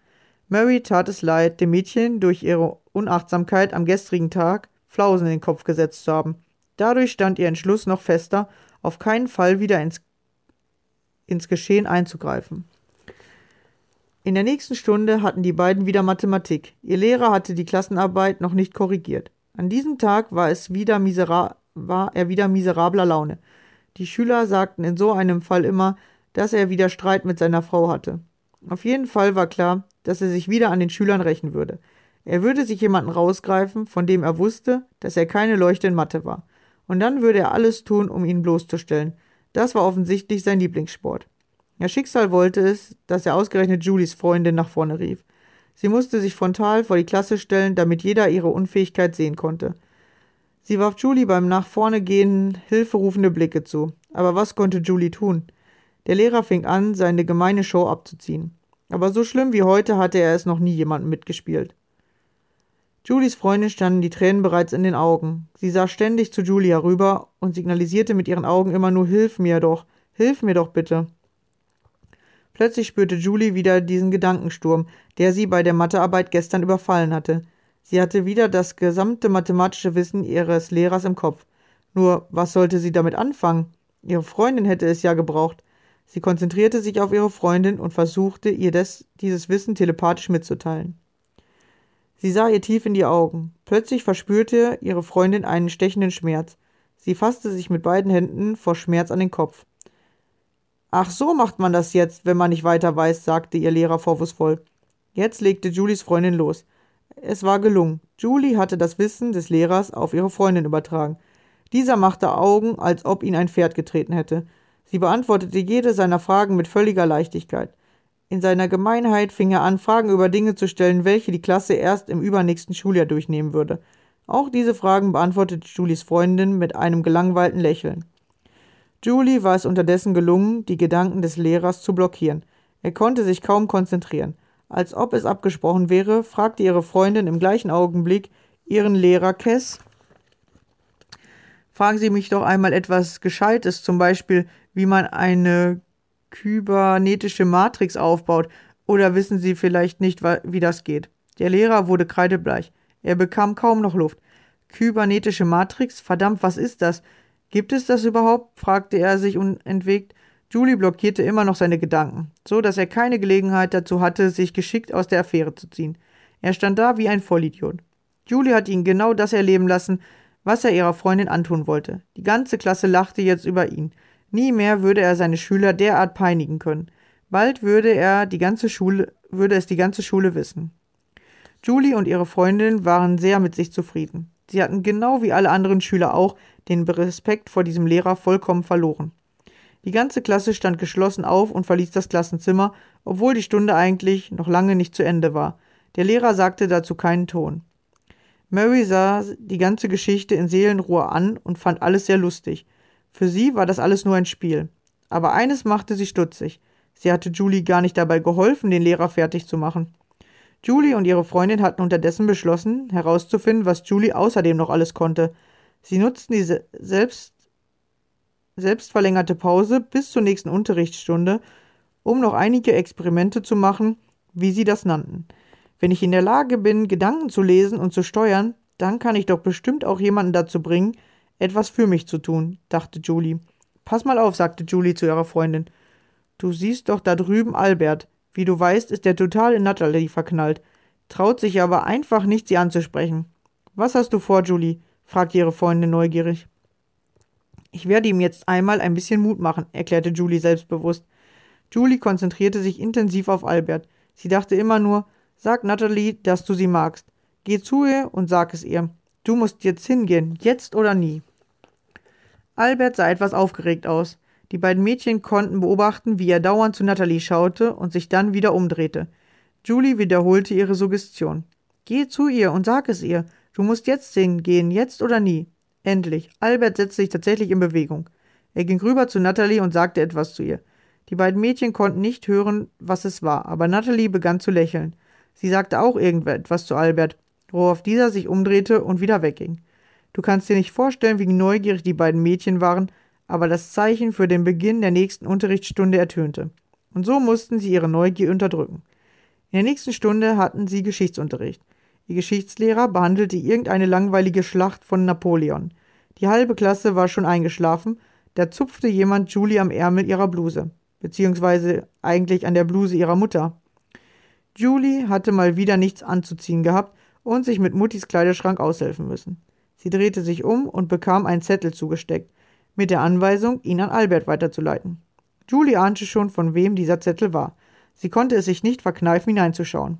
Mary tat es leid, dem Mädchen durch ihre Unachtsamkeit am gestrigen Tag Flausen in den Kopf gesetzt zu haben. Dadurch stand ihr Entschluss noch fester, auf keinen Fall wieder ins, ins Geschehen einzugreifen. In der nächsten Stunde hatten die beiden wieder Mathematik. Ihr Lehrer hatte die Klassenarbeit noch nicht korrigiert. An diesem Tag war, es wieder misera war er wieder miserabler Laune. Die Schüler sagten in so einem Fall immer, dass er wieder Streit mit seiner Frau hatte. Auf jeden Fall war klar, dass er sich wieder an den Schülern rächen würde. Er würde sich jemanden rausgreifen, von dem er wusste, dass er keine Leuchte in Mathe war. Und dann würde er alles tun, um ihn bloßzustellen. Das war offensichtlich sein Lieblingssport. Das Schicksal wollte es, dass er ausgerechnet Julies Freundin nach vorne rief. Sie musste sich frontal vor die Klasse stellen, damit jeder ihre Unfähigkeit sehen konnte. Sie warf Julie beim nach vorne gehen hilferufende Blicke zu. Aber was konnte Julie tun? Der Lehrer fing an, seine gemeine Show abzuziehen. Aber so schlimm wie heute hatte er es noch nie jemandem mitgespielt. Julies Freundin standen die Tränen bereits in den Augen. Sie sah ständig zu Julie herüber und signalisierte mit ihren Augen immer nur Hilf mir doch, hilf mir doch bitte. Plötzlich spürte Julie wieder diesen Gedankensturm, der sie bei der Mathearbeit gestern überfallen hatte. Sie hatte wieder das gesamte mathematische Wissen ihres Lehrers im Kopf. Nur, was sollte sie damit anfangen? Ihre Freundin hätte es ja gebraucht. Sie konzentrierte sich auf ihre Freundin und versuchte, ihr des, dieses Wissen telepathisch mitzuteilen. Sie sah ihr tief in die Augen. Plötzlich verspürte ihre Freundin einen stechenden Schmerz. Sie fasste sich mit beiden Händen vor Schmerz an den Kopf. Ach, so macht man das jetzt, wenn man nicht weiter weiß, sagte ihr Lehrer vorwurfsvoll. Jetzt legte Julies Freundin los. Es war gelungen. Julie hatte das Wissen des Lehrers auf ihre Freundin übertragen. Dieser machte Augen, als ob ihn ein Pferd getreten hätte. Sie beantwortete jede seiner Fragen mit völliger Leichtigkeit. In seiner Gemeinheit fing er an, Fragen über Dinge zu stellen, welche die Klasse erst im übernächsten Schuljahr durchnehmen würde. Auch diese Fragen beantwortete Julies Freundin mit einem gelangweilten Lächeln. Julie war es unterdessen gelungen, die Gedanken des Lehrers zu blockieren. Er konnte sich kaum konzentrieren. Als ob es abgesprochen wäre, fragte ihre Freundin im gleichen Augenblick ihren Lehrer Kess. Fragen Sie mich doch einmal etwas Gescheites, zum Beispiel, wie man eine kybernetische Matrix aufbaut, oder wissen Sie vielleicht nicht, wie das geht? Der Lehrer wurde kreidebleich. Er bekam kaum noch Luft. Kybernetische Matrix? Verdammt, was ist das? Gibt es das überhaupt? fragte er sich unentwegt. Julie blockierte immer noch seine Gedanken, so dass er keine Gelegenheit dazu hatte, sich geschickt aus der Affäre zu ziehen. Er stand da wie ein Vollidiot. Julie hatte ihn genau das erleben lassen, was er ihrer Freundin antun wollte. Die ganze Klasse lachte jetzt über ihn. Nie mehr würde er seine Schüler derart peinigen können. Bald würde er die ganze Schule, würde es die ganze Schule wissen. Julie und ihre Freundin waren sehr mit sich zufrieden. Sie hatten genau wie alle anderen Schüler auch den Respekt vor diesem Lehrer vollkommen verloren. Die ganze Klasse stand geschlossen auf und verließ das Klassenzimmer, obwohl die Stunde eigentlich noch lange nicht zu Ende war. Der Lehrer sagte dazu keinen Ton. Mary sah die ganze Geschichte in Seelenruhe an und fand alles sehr lustig. Für sie war das alles nur ein Spiel. Aber eines machte sie stutzig. Sie hatte Julie gar nicht dabei geholfen, den Lehrer fertig zu machen. Julie und ihre Freundin hatten unterdessen beschlossen, herauszufinden, was Julie außerdem noch alles konnte. Sie nutzten diese selbst, selbstverlängerte Pause bis zur nächsten Unterrichtsstunde, um noch einige Experimente zu machen, wie sie das nannten. Wenn ich in der Lage bin, Gedanken zu lesen und zu steuern, dann kann ich doch bestimmt auch jemanden dazu bringen, etwas für mich zu tun, dachte Julie. Pass mal auf, sagte Julie zu ihrer Freundin. Du siehst doch da drüben Albert. Wie du weißt, ist er total in Natalie verknallt, traut sich aber einfach nicht, sie anzusprechen. Was hast du vor, Julie? fragte ihre Freundin neugierig. Ich werde ihm jetzt einmal ein bisschen Mut machen, erklärte Julie selbstbewusst. Julie konzentrierte sich intensiv auf Albert. Sie dachte immer nur, sag Natalie, dass du sie magst. Geh zu ihr und sag es ihr. Du musst jetzt hingehen, jetzt oder nie. Albert sah etwas aufgeregt aus. Die beiden Mädchen konnten beobachten, wie er dauernd zu Natalie schaute und sich dann wieder umdrehte. Julie wiederholte ihre Suggestion. Geh zu ihr und sag es ihr. Du musst jetzt hingehen, jetzt oder nie. Endlich. Albert setzte sich tatsächlich in Bewegung. Er ging rüber zu Natalie und sagte etwas zu ihr. Die beiden Mädchen konnten nicht hören, was es war, aber Natalie begann zu lächeln. Sie sagte auch irgendetwas zu Albert. worauf dieser sich umdrehte und wieder wegging. Du kannst dir nicht vorstellen, wie neugierig die beiden Mädchen waren, aber das Zeichen für den Beginn der nächsten Unterrichtsstunde ertönte. Und so mussten sie ihre Neugier unterdrücken. In der nächsten Stunde hatten sie Geschichtsunterricht. Ihr Geschichtslehrer behandelte irgendeine langweilige Schlacht von Napoleon. Die halbe Klasse war schon eingeschlafen, da zupfte jemand Julie am Ärmel ihrer Bluse, beziehungsweise eigentlich an der Bluse ihrer Mutter. Julie hatte mal wieder nichts anzuziehen gehabt und sich mit Muttis Kleiderschrank aushelfen müssen. Sie drehte sich um und bekam einen Zettel zugesteckt, mit der Anweisung, ihn an Albert weiterzuleiten. Julie ahnte schon, von wem dieser Zettel war. Sie konnte es sich nicht verkneifen, hineinzuschauen.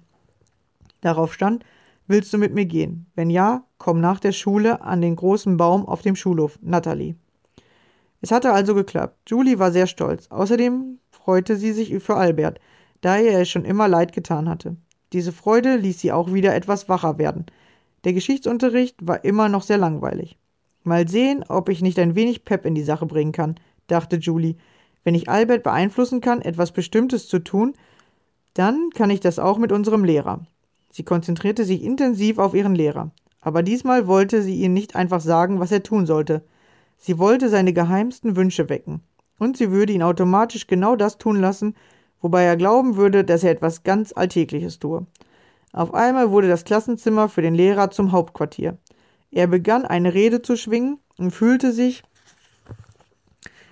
Darauf stand, Willst du mit mir gehen? Wenn ja, komm nach der Schule an den großen Baum auf dem Schulhof, Natalie. Es hatte also geklappt. Julie war sehr stolz. Außerdem freute sie sich für Albert, da er es schon immer leid getan hatte. Diese Freude ließ sie auch wieder etwas wacher werden. Der Geschichtsunterricht war immer noch sehr langweilig. Mal sehen, ob ich nicht ein wenig Pep in die Sache bringen kann, dachte Julie. Wenn ich Albert beeinflussen kann, etwas Bestimmtes zu tun, dann kann ich das auch mit unserem Lehrer. Sie konzentrierte sich intensiv auf ihren Lehrer. Aber diesmal wollte sie ihm nicht einfach sagen, was er tun sollte. Sie wollte seine geheimsten Wünsche wecken. Und sie würde ihn automatisch genau das tun lassen, wobei er glauben würde, dass er etwas ganz Alltägliches tue. Auf einmal wurde das Klassenzimmer für den Lehrer zum Hauptquartier. Er begann eine Rede zu schwingen und fühlte sich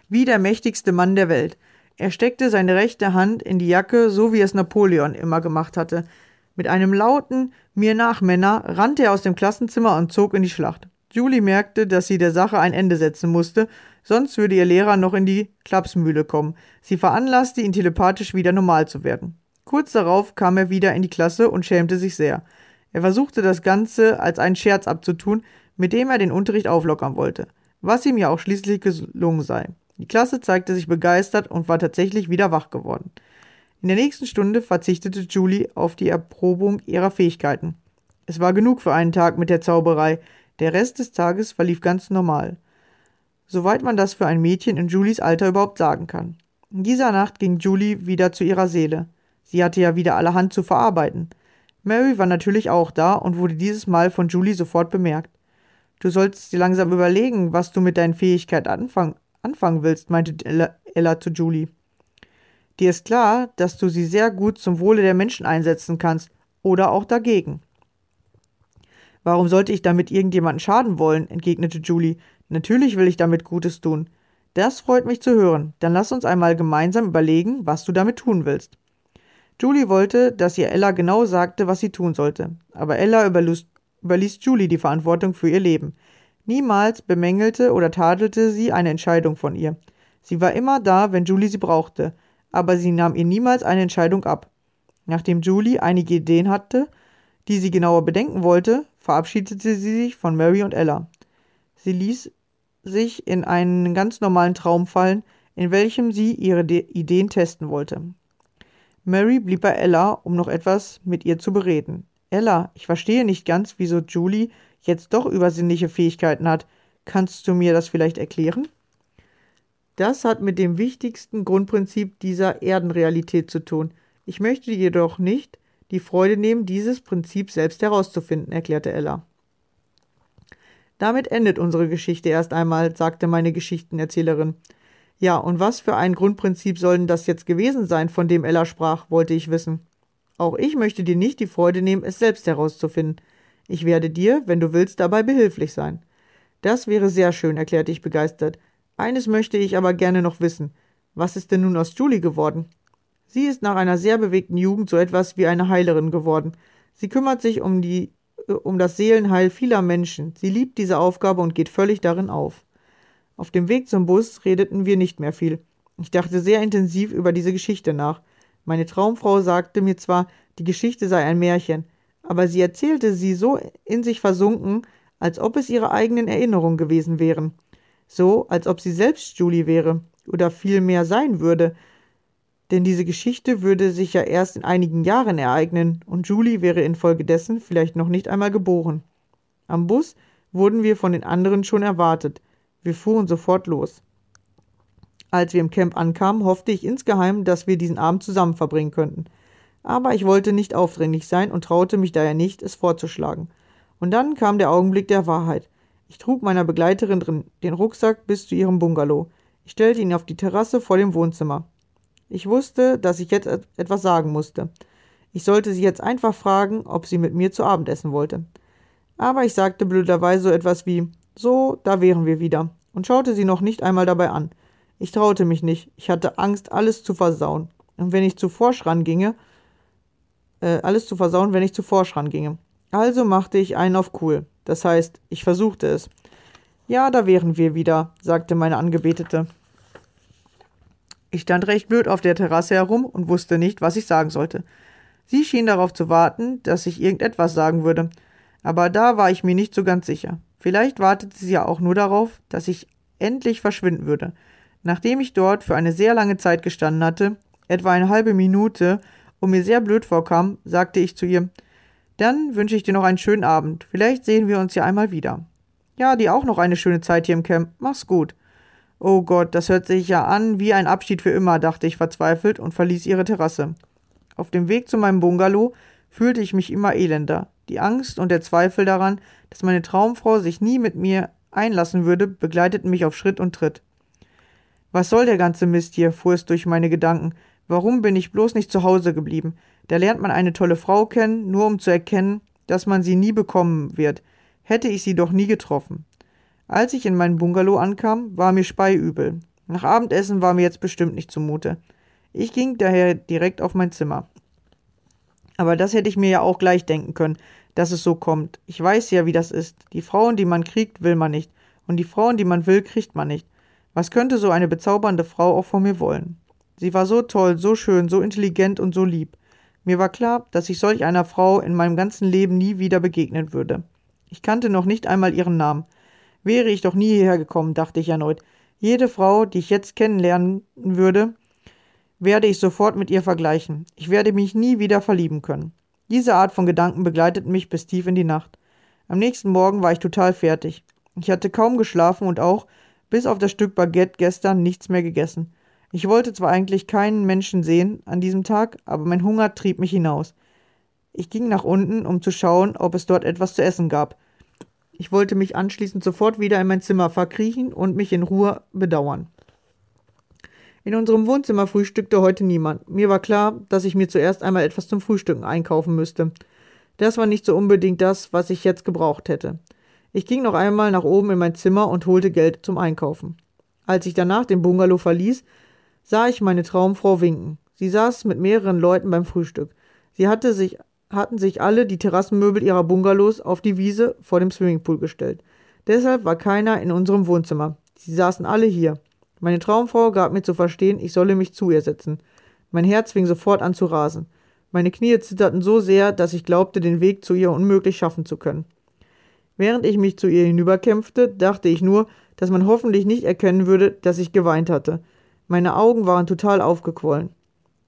wie der mächtigste Mann der Welt. Er steckte seine rechte Hand in die Jacke, so wie es Napoleon immer gemacht hatte. Mit einem lauten Mir nach, Männer rannte er aus dem Klassenzimmer und zog in die Schlacht. Julie merkte, dass sie der Sache ein Ende setzen musste, sonst würde ihr Lehrer noch in die Klapsmühle kommen. Sie veranlasste ihn telepathisch wieder normal zu werden. Kurz darauf kam er wieder in die Klasse und schämte sich sehr. Er versuchte das Ganze als einen Scherz abzutun, mit dem er den Unterricht auflockern wollte, was ihm ja auch schließlich gelungen sei. Die Klasse zeigte sich begeistert und war tatsächlich wieder wach geworden. In der nächsten Stunde verzichtete Julie auf die Erprobung ihrer Fähigkeiten. Es war genug für einen Tag mit der Zauberei, der Rest des Tages verlief ganz normal. Soweit man das für ein Mädchen in Julies Alter überhaupt sagen kann. In dieser Nacht ging Julie wieder zu ihrer Seele. Sie hatte ja wieder allerhand zu verarbeiten. Mary war natürlich auch da und wurde dieses Mal von Julie sofort bemerkt. Du solltest dir langsam überlegen, was du mit deinen Fähigkeiten anfang anfangen willst, meinte Ella, Ella zu Julie. Dir ist klar, dass du sie sehr gut zum Wohle der Menschen einsetzen kannst oder auch dagegen. Warum sollte ich damit irgendjemanden schaden wollen? entgegnete Julie. Natürlich will ich damit Gutes tun. Das freut mich zu hören. Dann lass uns einmal gemeinsam überlegen, was du damit tun willst. Julie wollte, dass ihr Ella genau sagte, was sie tun sollte. Aber Ella überließ, überließ Julie die Verantwortung für ihr Leben. Niemals bemängelte oder tadelte sie eine Entscheidung von ihr. Sie war immer da, wenn Julie sie brauchte aber sie nahm ihr niemals eine Entscheidung ab. Nachdem Julie einige Ideen hatte, die sie genauer bedenken wollte, verabschiedete sie sich von Mary und Ella. Sie ließ sich in einen ganz normalen Traum fallen, in welchem sie ihre De Ideen testen wollte. Mary blieb bei Ella, um noch etwas mit ihr zu bereden. Ella, ich verstehe nicht ganz, wieso Julie jetzt doch übersinnliche Fähigkeiten hat. Kannst du mir das vielleicht erklären? Das hat mit dem wichtigsten Grundprinzip dieser Erdenrealität zu tun. Ich möchte jedoch nicht die Freude nehmen, dieses Prinzip selbst herauszufinden, erklärte Ella. Damit endet unsere Geschichte erst einmal, sagte meine Geschichtenerzählerin. Ja, und was für ein Grundprinzip soll denn das jetzt gewesen sein, von dem Ella sprach, wollte ich wissen. Auch ich möchte dir nicht die Freude nehmen, es selbst herauszufinden. Ich werde dir, wenn du willst, dabei behilflich sein. Das wäre sehr schön, erklärte ich begeistert. Eines möchte ich aber gerne noch wissen. Was ist denn nun aus Julie geworden? Sie ist nach einer sehr bewegten Jugend so etwas wie eine Heilerin geworden. Sie kümmert sich um die äh, um das Seelenheil vieler Menschen. Sie liebt diese Aufgabe und geht völlig darin auf. Auf dem Weg zum Bus redeten wir nicht mehr viel. Ich dachte sehr intensiv über diese Geschichte nach. Meine Traumfrau sagte mir zwar, die Geschichte sei ein Märchen, aber sie erzählte sie so in sich versunken, als ob es ihre eigenen Erinnerungen gewesen wären so als ob sie selbst Julie wäre oder vielmehr sein würde, denn diese Geschichte würde sich ja erst in einigen Jahren ereignen und Julie wäre infolgedessen vielleicht noch nicht einmal geboren. Am Bus wurden wir von den anderen schon erwartet. Wir fuhren sofort los. Als wir im Camp ankamen, hoffte ich insgeheim, dass wir diesen Abend zusammen verbringen könnten. Aber ich wollte nicht aufdringlich sein und traute mich daher nicht, es vorzuschlagen. Und dann kam der Augenblick der Wahrheit. Ich trug meiner Begleiterin den Rucksack bis zu ihrem Bungalow. Ich stellte ihn auf die Terrasse vor dem Wohnzimmer. Ich wusste, dass ich jetzt etwas sagen musste. Ich sollte sie jetzt einfach fragen, ob sie mit mir zu Abend essen wollte. Aber ich sagte blöderweise so etwas wie So, da wären wir wieder und schaute sie noch nicht einmal dabei an. Ich traute mich nicht, ich hatte Angst, alles zu versauen. Und wenn ich zu Forsch ranginge, äh, alles zu versauen, wenn ich zu Forsch ranginge. Also machte ich einen auf cool. Das heißt, ich versuchte es. Ja, da wären wir wieder, sagte meine Angebetete. Ich stand recht blöd auf der Terrasse herum und wusste nicht, was ich sagen sollte. Sie schien darauf zu warten, dass ich irgendetwas sagen würde, aber da war ich mir nicht so ganz sicher. Vielleicht wartete sie ja auch nur darauf, dass ich endlich verschwinden würde. Nachdem ich dort für eine sehr lange Zeit gestanden hatte, etwa eine halbe Minute, und mir sehr blöd vorkam, sagte ich zu ihr, dann wünsche ich dir noch einen schönen Abend. Vielleicht sehen wir uns ja einmal wieder. Ja, dir auch noch eine schöne Zeit hier im Camp. Mach's gut. Oh Gott, das hört sich ja an wie ein Abschied für immer, dachte ich verzweifelt und verließ ihre Terrasse. Auf dem Weg zu meinem Bungalow fühlte ich mich immer elender. Die Angst und der Zweifel daran, dass meine Traumfrau sich nie mit mir einlassen würde, begleiteten mich auf Schritt und Tritt. Was soll der ganze Mist hier? fuhr es durch meine Gedanken. Warum bin ich bloß nicht zu Hause geblieben? Da lernt man eine tolle Frau kennen, nur um zu erkennen, dass man sie nie bekommen wird. Hätte ich sie doch nie getroffen. Als ich in meinen Bungalow ankam, war mir speiübel. Nach Abendessen war mir jetzt bestimmt nicht zumute. Ich ging daher direkt auf mein Zimmer. Aber das hätte ich mir ja auch gleich denken können, dass es so kommt. Ich weiß ja, wie das ist. Die Frauen, die man kriegt, will man nicht. Und die Frauen, die man will, kriegt man nicht. Was könnte so eine bezaubernde Frau auch von mir wollen? Sie war so toll, so schön, so intelligent und so lieb. Mir war klar, dass ich solch einer Frau in meinem ganzen Leben nie wieder begegnen würde. Ich kannte noch nicht einmal ihren Namen. Wäre ich doch nie hierher gekommen, dachte ich erneut. Jede Frau, die ich jetzt kennenlernen würde, werde ich sofort mit ihr vergleichen. Ich werde mich nie wieder verlieben können. Diese Art von Gedanken begleiteten mich bis tief in die Nacht. Am nächsten Morgen war ich total fertig. Ich hatte kaum geschlafen und auch, bis auf das Stück Baguette gestern, nichts mehr gegessen. Ich wollte zwar eigentlich keinen Menschen sehen an diesem Tag, aber mein Hunger trieb mich hinaus. Ich ging nach unten, um zu schauen, ob es dort etwas zu essen gab. Ich wollte mich anschließend sofort wieder in mein Zimmer verkriechen und mich in Ruhe bedauern. In unserem Wohnzimmer frühstückte heute niemand. Mir war klar, dass ich mir zuerst einmal etwas zum Frühstücken einkaufen müsste. Das war nicht so unbedingt das, was ich jetzt gebraucht hätte. Ich ging noch einmal nach oben in mein Zimmer und holte Geld zum Einkaufen. Als ich danach den Bungalow verließ, sah ich meine Traumfrau winken. Sie saß mit mehreren Leuten beim Frühstück. Sie hatte sich, hatten sich alle die Terrassenmöbel ihrer Bungalows auf die Wiese vor dem Swimmingpool gestellt. Deshalb war keiner in unserem Wohnzimmer. Sie saßen alle hier. Meine Traumfrau gab mir zu verstehen, ich solle mich zu ihr setzen. Mein Herz fing sofort an zu rasen. Meine Knie zitterten so sehr, dass ich glaubte, den Weg zu ihr unmöglich schaffen zu können. Während ich mich zu ihr hinüberkämpfte, dachte ich nur, dass man hoffentlich nicht erkennen würde, dass ich geweint hatte. Meine Augen waren total aufgequollen.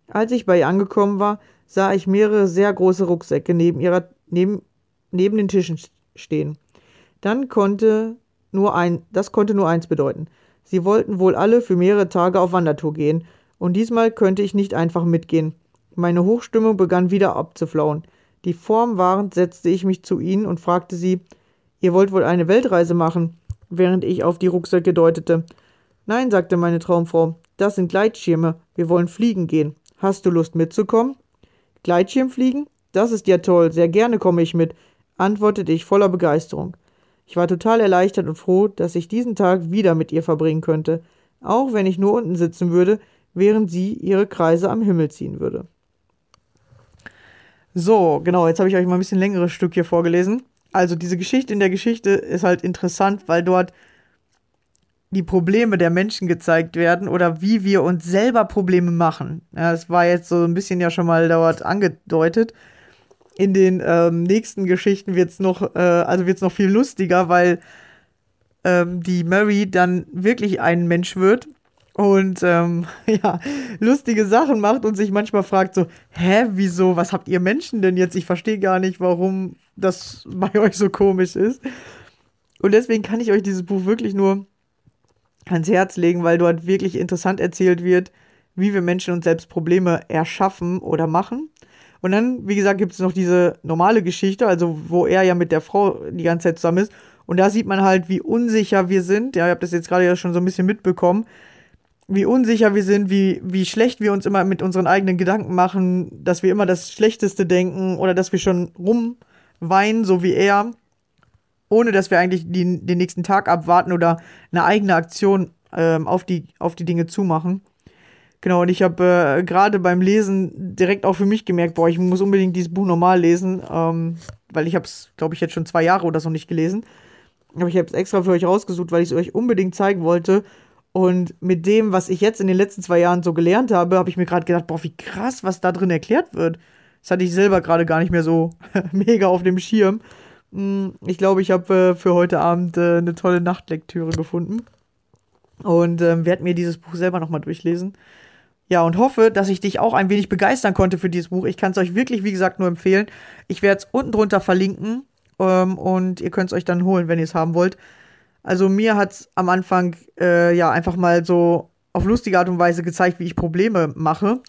Als ich bei ihr angekommen war, sah ich mehrere sehr große Rucksäcke neben ihrer neben, neben den Tischen stehen. Dann konnte nur ein, das konnte nur eins bedeuten. Sie wollten wohl alle für mehrere Tage auf Wandertour gehen, und diesmal könnte ich nicht einfach mitgehen. Meine Hochstimmung begann wieder abzuflauen. Die Form wahrend setzte ich mich zu ihnen und fragte sie, Ihr wollt wohl eine Weltreise machen? während ich auf die Rucksäcke deutete. Nein, sagte meine Traumfrau, das sind Gleitschirme. Wir wollen fliegen gehen. Hast du Lust mitzukommen? Gleitschirmfliegen? Das ist ja toll. Sehr gerne komme ich mit, antwortete ich voller Begeisterung. Ich war total erleichtert und froh, dass ich diesen Tag wieder mit ihr verbringen könnte, auch wenn ich nur unten sitzen würde, während sie ihre Kreise am Himmel ziehen würde. So, genau, jetzt habe ich euch mal ein bisschen längeres Stück hier vorgelesen. Also diese Geschichte in der Geschichte ist halt interessant, weil dort die Probleme der Menschen gezeigt werden oder wie wir uns selber Probleme machen. Ja, das war jetzt so ein bisschen ja schon mal dort angedeutet in den ähm, nächsten Geschichten wird es noch, äh, also wird noch viel lustiger, weil ähm, die Mary dann wirklich ein Mensch wird und ähm, ja, lustige Sachen macht und sich manchmal fragt so, hä, wieso, was habt ihr Menschen denn jetzt? Ich verstehe gar nicht, warum das bei euch so komisch ist. Und deswegen kann ich euch dieses Buch wirklich nur ans Herz legen, weil dort wirklich interessant erzählt wird, wie wir Menschen uns selbst Probleme erschaffen oder machen Und dann, wie gesagt, gibt es noch diese normale Geschichte, also wo er ja mit der Frau die ganze Zeit zusammen ist. Und da sieht man halt, wie unsicher wir sind. Ja, ihr habt das jetzt gerade ja schon so ein bisschen mitbekommen. Wie unsicher wir sind, wie, wie schlecht wir uns immer mit unseren eigenen Gedanken machen, dass wir immer das Schlechteste denken oder dass wir schon rumweinen, so wie er, ohne dass wir eigentlich die, den nächsten Tag abwarten oder eine eigene Aktion ähm, auf, die, auf die Dinge zumachen. Genau, und ich habe äh, gerade beim Lesen direkt auch für mich gemerkt, boah, ich muss unbedingt dieses Buch normal lesen, ähm, weil ich habe es, glaube ich, jetzt schon zwei Jahre oder so nicht gelesen. Aber ich habe es extra für euch rausgesucht, weil ich es euch unbedingt zeigen wollte. Und mit dem, was ich jetzt in den letzten zwei Jahren so gelernt habe, habe ich mir gerade gedacht, boah, wie krass, was da drin erklärt wird. Das hatte ich selber gerade gar nicht mehr so mega auf dem Schirm. Hm, ich glaube, ich habe äh, für heute Abend äh, eine tolle Nachtlektüre gefunden. Und ähm, werde mir dieses Buch selber nochmal durchlesen. Ja, und hoffe, dass ich dich auch ein wenig begeistern konnte für dieses Buch. Ich kann es euch wirklich, wie gesagt, nur empfehlen. Ich werde es unten drunter verlinken ähm, und ihr könnt es euch dann holen, wenn ihr es haben wollt. Also mir hat es am Anfang äh, ja einfach mal so auf lustige Art und Weise gezeigt, wie ich Probleme mache.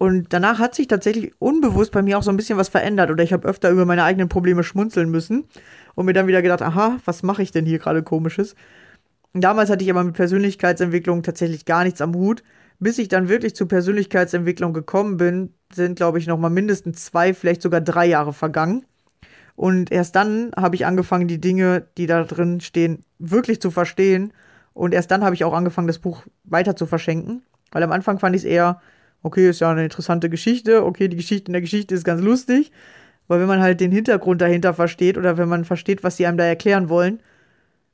Und danach hat sich tatsächlich unbewusst bei mir auch so ein bisschen was verändert. Oder ich habe öfter über meine eigenen Probleme schmunzeln müssen und mir dann wieder gedacht, aha, was mache ich denn hier gerade komisches? Damals hatte ich aber mit Persönlichkeitsentwicklung tatsächlich gar nichts am Hut bis ich dann wirklich zur Persönlichkeitsentwicklung gekommen bin, sind, glaube ich, noch mal mindestens zwei, vielleicht sogar drei Jahre vergangen. Und erst dann habe ich angefangen, die Dinge, die da drin stehen, wirklich zu verstehen. Und erst dann habe ich auch angefangen, das Buch weiter zu verschenken. Weil am Anfang fand ich es eher, okay, ist ja eine interessante Geschichte. Okay, die Geschichte in der Geschichte ist ganz lustig. Weil wenn man halt den Hintergrund dahinter versteht oder wenn man versteht, was sie einem da erklären wollen,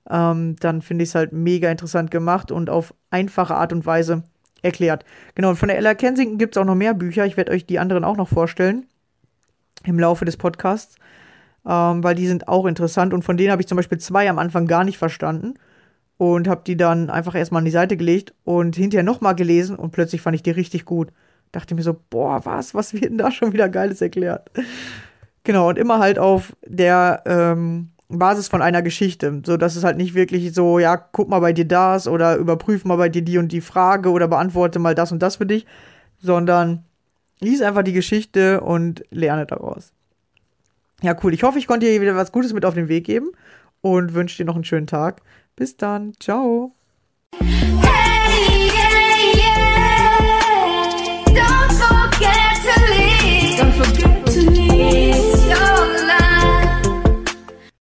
ähm, dann finde ich es halt mega interessant gemacht und auf einfache Art und Weise erklärt. Genau, und von der Ella Kensington gibt es auch noch mehr Bücher. Ich werde euch die anderen auch noch vorstellen im Laufe des Podcasts, ähm, weil die sind auch interessant. Und von denen habe ich zum Beispiel zwei am Anfang gar nicht verstanden und habe die dann einfach erstmal an die Seite gelegt und hinterher nochmal gelesen und plötzlich fand ich die richtig gut. Dachte mir so, boah, was, was wird denn da schon wieder Geiles erklärt? Genau, und immer halt auf der ähm, Basis von einer Geschichte. So dass es halt nicht wirklich so, ja, guck mal bei dir das oder überprüf mal bei dir die und die Frage oder beantworte mal das und das für dich, sondern lies einfach die Geschichte und lerne daraus. Ja, cool. Ich hoffe, ich konnte dir wieder was Gutes mit auf den Weg geben und wünsche dir noch einen schönen Tag. Bis dann. Ciao.